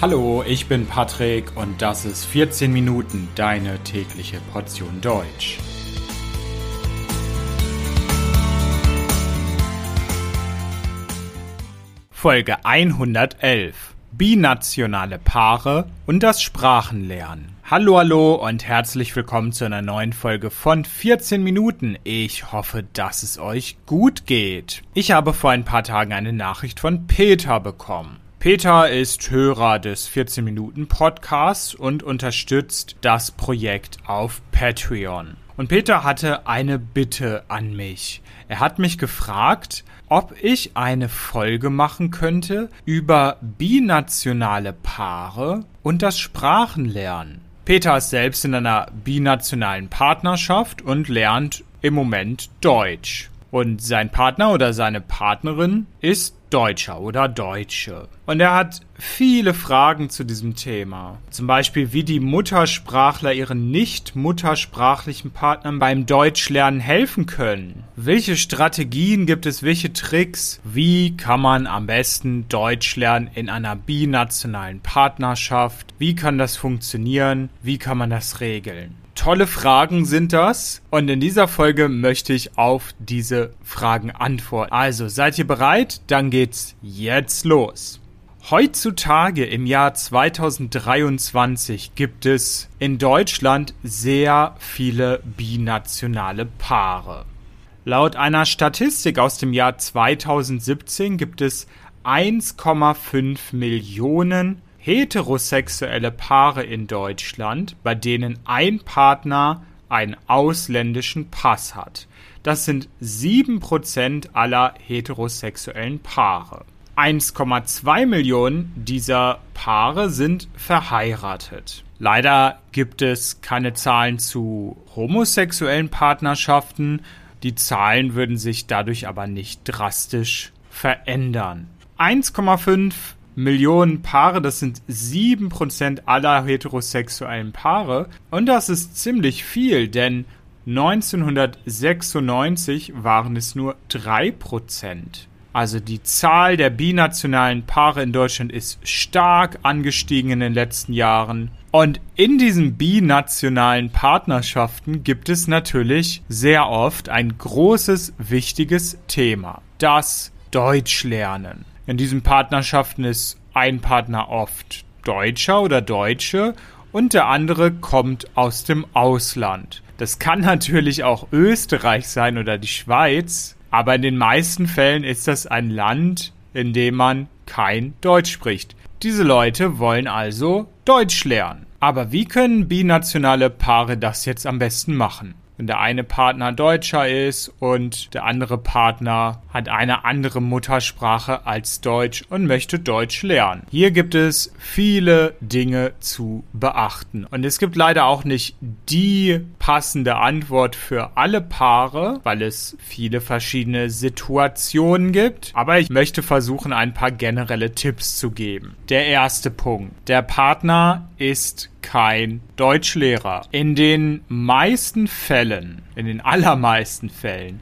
Hallo, ich bin Patrick und das ist 14 Minuten deine tägliche Portion Deutsch. Folge 111 Binationale Paare und das Sprachenlernen. Hallo, hallo und herzlich willkommen zu einer neuen Folge von 14 Minuten. Ich hoffe, dass es euch gut geht. Ich habe vor ein paar Tagen eine Nachricht von Peter bekommen. Peter ist Hörer des 14 Minuten Podcasts und unterstützt das Projekt auf Patreon. Und Peter hatte eine Bitte an mich. Er hat mich gefragt, ob ich eine Folge machen könnte über binationale Paare und das Sprachenlernen. Peter ist selbst in einer binationalen Partnerschaft und lernt im Moment Deutsch. Und sein Partner oder seine Partnerin ist Deutscher oder Deutsche. Und er hat viele Fragen zu diesem Thema. Zum Beispiel, wie die Muttersprachler ihren nicht muttersprachlichen Partnern beim Deutschlernen helfen können. Welche Strategien gibt es, welche Tricks? Wie kann man am besten Deutsch lernen in einer binationalen Partnerschaft? Wie kann das funktionieren? Wie kann man das regeln? Tolle Fragen sind das und in dieser Folge möchte ich auf diese Fragen antworten. Also seid ihr bereit? Dann geht's jetzt los. Heutzutage im Jahr 2023 gibt es in Deutschland sehr viele binationale Paare. Laut einer Statistik aus dem Jahr 2017 gibt es 1,5 Millionen heterosexuelle Paare in Deutschland, bei denen ein Partner einen ausländischen Pass hat. Das sind 7% aller heterosexuellen Paare. 1,2 Millionen dieser Paare sind verheiratet. Leider gibt es keine Zahlen zu homosexuellen Partnerschaften. Die Zahlen würden sich dadurch aber nicht drastisch verändern. 1,5 Millionen Paare, das sind 7% aller heterosexuellen Paare. Und das ist ziemlich viel, denn 1996 waren es nur 3%. Also die Zahl der binationalen Paare in Deutschland ist stark angestiegen in den letzten Jahren. Und in diesen binationalen Partnerschaften gibt es natürlich sehr oft ein großes, wichtiges Thema. Das Deutschlernen. In diesen Partnerschaften ist ein Partner oft Deutscher oder Deutsche und der andere kommt aus dem Ausland. Das kann natürlich auch Österreich sein oder die Schweiz, aber in den meisten Fällen ist das ein Land, in dem man kein Deutsch spricht. Diese Leute wollen also Deutsch lernen. Aber wie können binationale Paare das jetzt am besten machen? Wenn der eine Partner Deutscher ist und der andere Partner hat eine andere Muttersprache als Deutsch und möchte Deutsch lernen. Hier gibt es viele Dinge zu beachten. Und es gibt leider auch nicht die passende Antwort für alle Paare, weil es viele verschiedene Situationen gibt. Aber ich möchte versuchen, ein paar generelle Tipps zu geben. Der erste Punkt. Der Partner ist kein Deutschlehrer. In den meisten Fällen, in den allermeisten Fällen,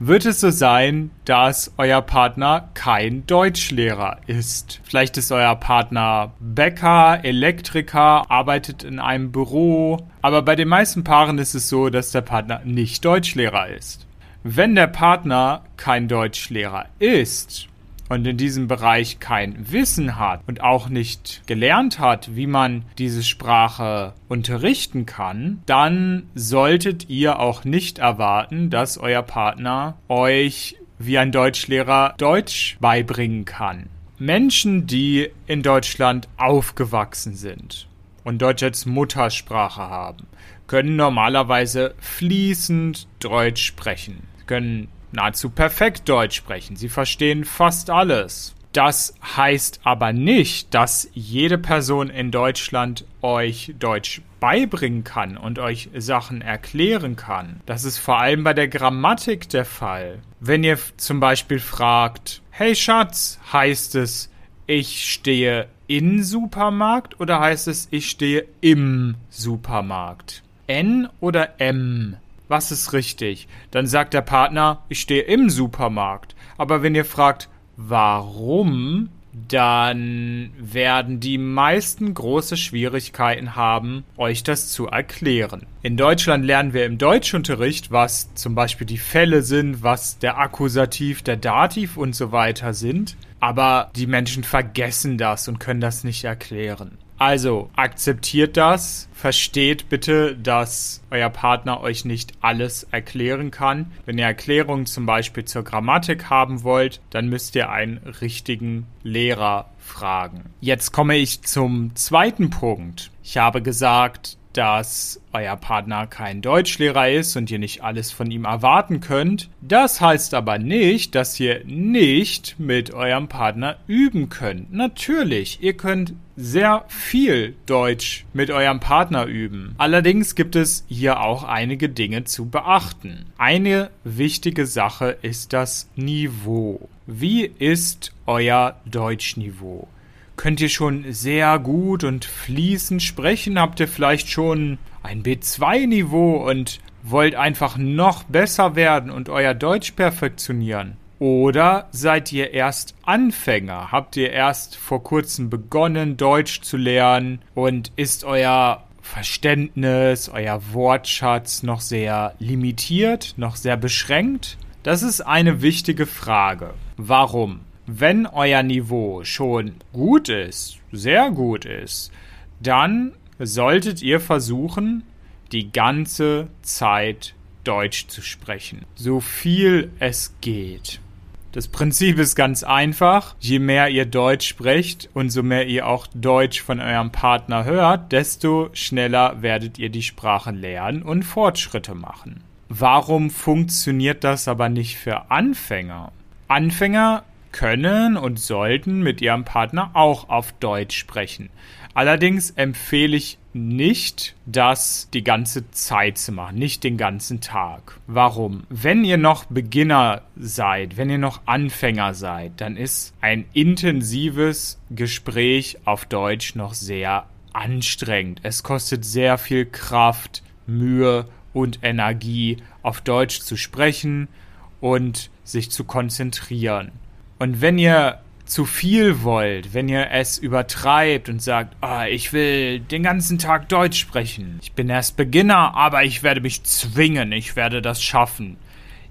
wird es so sein, dass euer Partner kein Deutschlehrer ist. Vielleicht ist euer Partner Bäcker, Elektriker, arbeitet in einem Büro, aber bei den meisten Paaren ist es so, dass der Partner nicht Deutschlehrer ist. Wenn der Partner kein Deutschlehrer ist, und in diesem Bereich kein Wissen hat und auch nicht gelernt hat, wie man diese Sprache unterrichten kann, dann solltet ihr auch nicht erwarten, dass euer Partner euch wie ein Deutschlehrer Deutsch beibringen kann. Menschen, die in Deutschland aufgewachsen sind und Deutsch als Muttersprache haben, können normalerweise fließend Deutsch sprechen, können nahezu perfekt Deutsch sprechen. Sie verstehen fast alles. Das heißt aber nicht, dass jede Person in Deutschland euch Deutsch beibringen kann und euch Sachen erklären kann. Das ist vor allem bei der Grammatik der Fall. Wenn ihr zum Beispiel fragt, hey Schatz, heißt es, ich stehe in Supermarkt oder heißt es, ich stehe im Supermarkt? N oder M? Was ist richtig? Dann sagt der Partner, ich stehe im Supermarkt. Aber wenn ihr fragt, warum dann werden die meisten große Schwierigkeiten haben, euch das zu erklären. In Deutschland lernen wir im Deutschunterricht, was zum Beispiel die Fälle sind, was der Akkusativ, der Dativ und so weiter sind. Aber die Menschen vergessen das und können das nicht erklären. Also akzeptiert das, versteht bitte, dass euer Partner euch nicht alles erklären kann. Wenn ihr Erklärungen zum Beispiel zur Grammatik haben wollt, dann müsst ihr einen richtigen Lehrer fragen. Jetzt komme ich zum zweiten Punkt. Ich habe gesagt, dass euer Partner kein Deutschlehrer ist und ihr nicht alles von ihm erwarten könnt. Das heißt aber nicht, dass ihr nicht mit eurem Partner üben könnt. Natürlich, ihr könnt sehr viel Deutsch mit eurem Partner üben. Allerdings gibt es hier auch einige Dinge zu beachten. Eine wichtige Sache ist das Niveau. Wie ist euer Deutschniveau? Könnt ihr schon sehr gut und fließend sprechen? Habt ihr vielleicht schon ein B2-Niveau und wollt einfach noch besser werden und euer Deutsch perfektionieren? Oder seid ihr erst Anfänger? Habt ihr erst vor kurzem begonnen, Deutsch zu lernen und ist euer Verständnis, euer Wortschatz noch sehr limitiert, noch sehr beschränkt? Das ist eine wichtige Frage. Warum? Wenn euer Niveau schon gut ist, sehr gut ist, dann solltet ihr versuchen, die ganze Zeit Deutsch zu sprechen. So viel es geht. Das Prinzip ist ganz einfach. Je mehr ihr Deutsch sprecht und so mehr ihr auch Deutsch von eurem Partner hört, desto schneller werdet ihr die Sprache lernen und Fortschritte machen. Warum funktioniert das aber nicht für Anfänger? Anfänger können und sollten mit ihrem Partner auch auf Deutsch sprechen. Allerdings empfehle ich nicht, das die ganze Zeit zu machen, nicht den ganzen Tag. Warum? Wenn ihr noch Beginner seid, wenn ihr noch Anfänger seid, dann ist ein intensives Gespräch auf Deutsch noch sehr anstrengend. Es kostet sehr viel Kraft, Mühe und Energie, auf Deutsch zu sprechen und sich zu konzentrieren. Und wenn ihr zu viel wollt, wenn ihr es übertreibt und sagt, oh, ich will den ganzen Tag Deutsch sprechen, ich bin erst Beginner, aber ich werde mich zwingen, ich werde das schaffen.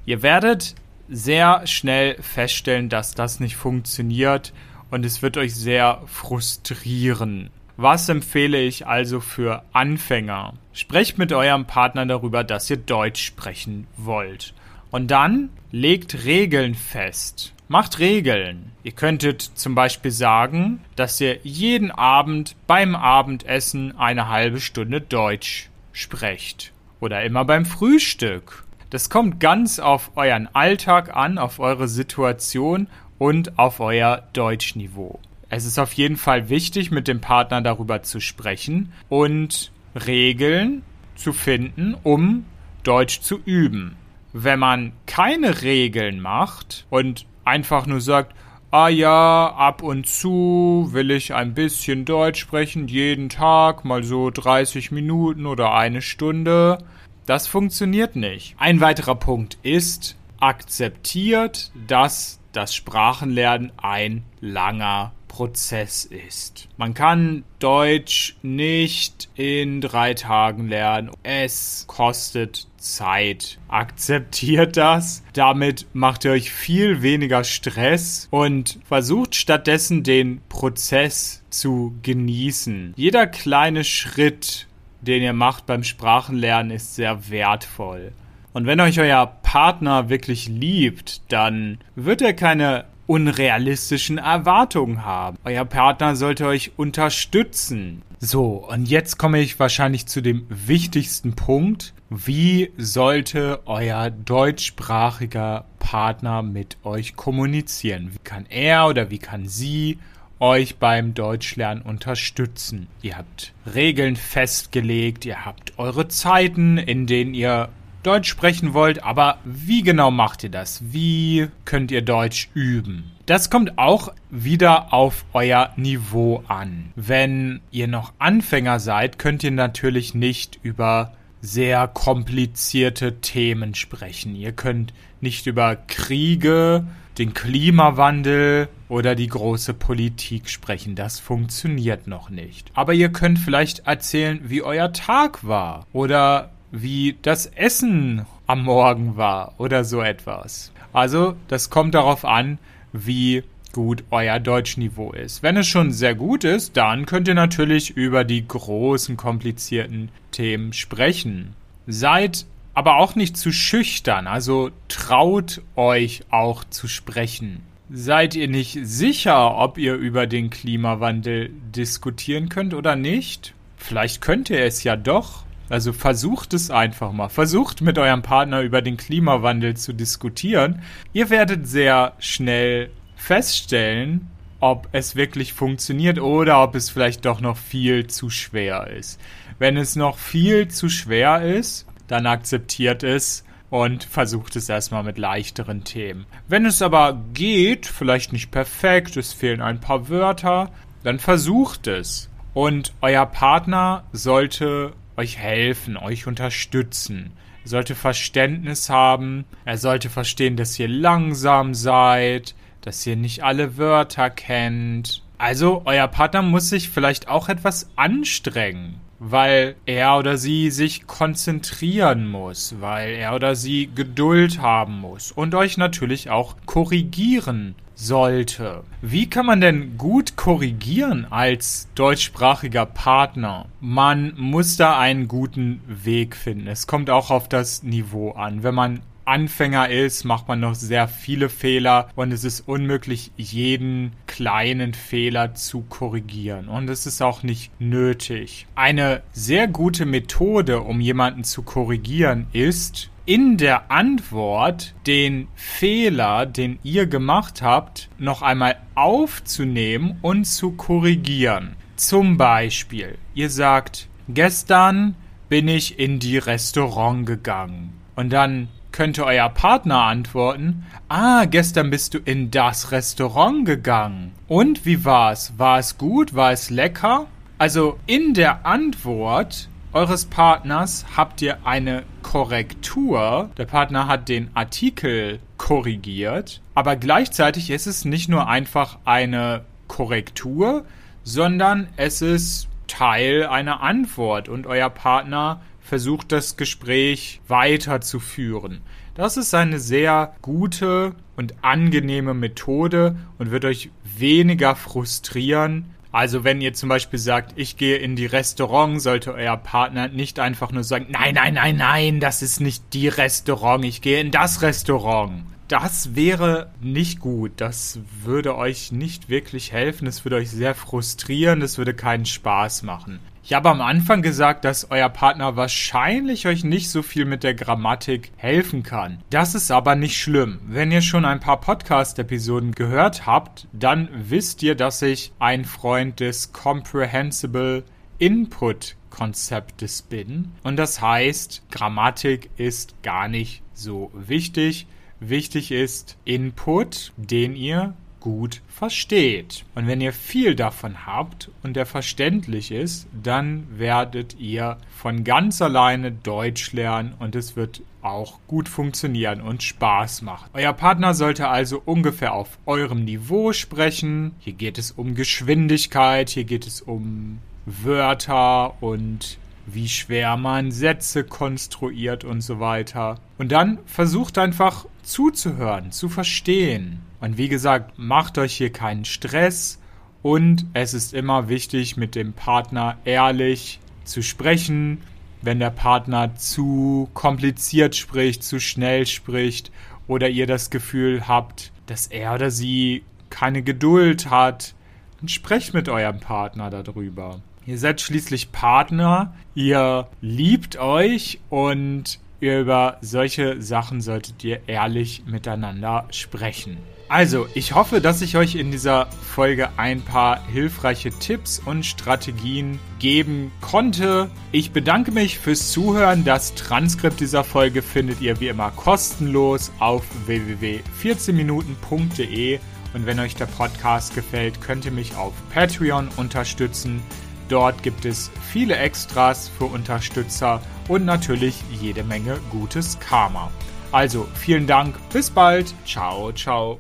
Ihr werdet sehr schnell feststellen, dass das nicht funktioniert und es wird euch sehr frustrieren. Was empfehle ich also für Anfänger? Sprecht mit eurem Partner darüber, dass ihr Deutsch sprechen wollt. Und dann legt Regeln fest. Macht Regeln. Ihr könntet zum Beispiel sagen, dass ihr jeden Abend beim Abendessen eine halbe Stunde Deutsch sprecht. Oder immer beim Frühstück. Das kommt ganz auf euren Alltag an, auf eure Situation und auf euer Deutschniveau. Es ist auf jeden Fall wichtig, mit dem Partner darüber zu sprechen und Regeln zu finden, um Deutsch zu üben. Wenn man keine Regeln macht und einfach nur sagt, ah ja, ab und zu will ich ein bisschen Deutsch sprechen, jeden Tag, mal so 30 Minuten oder eine Stunde. Das funktioniert nicht. Ein weiterer Punkt ist, akzeptiert, dass das Sprachenlernen ein langer Prozess ist. Man kann Deutsch nicht in drei Tagen lernen. Es kostet Zeit. Akzeptiert das. Damit macht ihr euch viel weniger Stress und versucht stattdessen den Prozess zu genießen. Jeder kleine Schritt, den ihr macht beim Sprachenlernen, ist sehr wertvoll. Und wenn euch euer Partner wirklich liebt, dann wird er keine unrealistischen Erwartungen haben. Euer Partner sollte euch unterstützen. So, und jetzt komme ich wahrscheinlich zu dem wichtigsten Punkt. Wie sollte euer deutschsprachiger Partner mit euch kommunizieren? Wie kann er oder wie kann sie euch beim Deutschlernen unterstützen? Ihr habt Regeln festgelegt, ihr habt eure Zeiten, in denen ihr Deutsch sprechen wollt, aber wie genau macht ihr das? Wie könnt ihr Deutsch üben? Das kommt auch wieder auf euer Niveau an. Wenn ihr noch Anfänger seid, könnt ihr natürlich nicht über sehr komplizierte Themen sprechen. Ihr könnt nicht über Kriege den Klimawandel oder die große Politik sprechen. Das funktioniert noch nicht. Aber ihr könnt vielleicht erzählen, wie euer Tag war oder wie das Essen am Morgen war oder so etwas. Also, das kommt darauf an, wie gut euer Deutschniveau ist. Wenn es schon sehr gut ist, dann könnt ihr natürlich über die großen, komplizierten Themen sprechen. Seid aber auch nicht zu schüchtern, also traut euch auch zu sprechen. Seid ihr nicht sicher, ob ihr über den Klimawandel diskutieren könnt oder nicht? Vielleicht könnt ihr es ja doch. Also versucht es einfach mal. Versucht mit eurem Partner über den Klimawandel zu diskutieren. Ihr werdet sehr schnell feststellen, ob es wirklich funktioniert oder ob es vielleicht doch noch viel zu schwer ist. Wenn es noch viel zu schwer ist, dann akzeptiert es und versucht es erstmal mit leichteren Themen. Wenn es aber geht, vielleicht nicht perfekt, es fehlen ein paar Wörter, dann versucht es. Und euer Partner sollte euch helfen, euch unterstützen. Er sollte Verständnis haben, er sollte verstehen, dass ihr langsam seid, dass ihr nicht alle Wörter kennt. Also, euer Partner muss sich vielleicht auch etwas anstrengen, weil er oder sie sich konzentrieren muss, weil er oder sie Geduld haben muss und euch natürlich auch korrigieren sollte. Wie kann man denn gut korrigieren als deutschsprachiger Partner? Man muss da einen guten Weg finden. Es kommt auch auf das Niveau an. Wenn man Anfänger ist, macht man noch sehr viele Fehler und es ist unmöglich, jeden kleinen Fehler zu korrigieren. Und es ist auch nicht nötig. Eine sehr gute Methode, um jemanden zu korrigieren, ist, in der Antwort den Fehler, den ihr gemacht habt, noch einmal aufzunehmen und zu korrigieren. Zum Beispiel, ihr sagt, gestern bin ich in die Restaurant gegangen. Und dann könnte euer Partner antworten, ah, gestern bist du in das Restaurant gegangen. Und wie war's? War es gut? War es lecker? Also in der Antwort eures Partners habt ihr eine Korrektur. Der Partner hat den Artikel korrigiert, aber gleichzeitig ist es nicht nur einfach eine Korrektur, sondern es ist Teil einer Antwort und euer Partner versucht das Gespräch weiterzuführen. Das ist eine sehr gute und angenehme Methode und wird euch weniger frustrieren, also wenn ihr zum Beispiel sagt, ich gehe in die Restaurant, sollte euer Partner nicht einfach nur sagen, nein, nein, nein, nein, das ist nicht die Restaurant, ich gehe in das Restaurant. Das wäre nicht gut. Das würde euch nicht wirklich helfen. Das würde euch sehr frustrieren. Das würde keinen Spaß machen. Ich habe am Anfang gesagt, dass euer Partner wahrscheinlich euch nicht so viel mit der Grammatik helfen kann. Das ist aber nicht schlimm. Wenn ihr schon ein paar Podcast-Episoden gehört habt, dann wisst ihr, dass ich ein Freund des Comprehensible Input Konzeptes bin. Und das heißt, Grammatik ist gar nicht so wichtig. Wichtig ist Input, den ihr gut versteht. Und wenn ihr viel davon habt und der verständlich ist, dann werdet ihr von ganz alleine Deutsch lernen und es wird auch gut funktionieren und Spaß machen. Euer Partner sollte also ungefähr auf eurem Niveau sprechen. Hier geht es um Geschwindigkeit, hier geht es um Wörter und wie schwer man Sätze konstruiert und so weiter. Und dann versucht einfach zuzuhören, zu verstehen. Und wie gesagt, macht euch hier keinen Stress und es ist immer wichtig, mit dem Partner ehrlich zu sprechen. Wenn der Partner zu kompliziert spricht, zu schnell spricht oder ihr das Gefühl habt, dass er oder sie keine Geduld hat, dann sprecht mit eurem Partner darüber. Ihr seid schließlich Partner, ihr liebt euch und über solche Sachen solltet ihr ehrlich miteinander sprechen. Also, ich hoffe, dass ich euch in dieser Folge ein paar hilfreiche Tipps und Strategien geben konnte. Ich bedanke mich fürs Zuhören. Das Transkript dieser Folge findet ihr wie immer kostenlos auf www.14minuten.de. Und wenn euch der Podcast gefällt, könnt ihr mich auf Patreon unterstützen. Dort gibt es viele Extras für Unterstützer und natürlich jede Menge gutes Karma. Also vielen Dank, bis bald, ciao, ciao.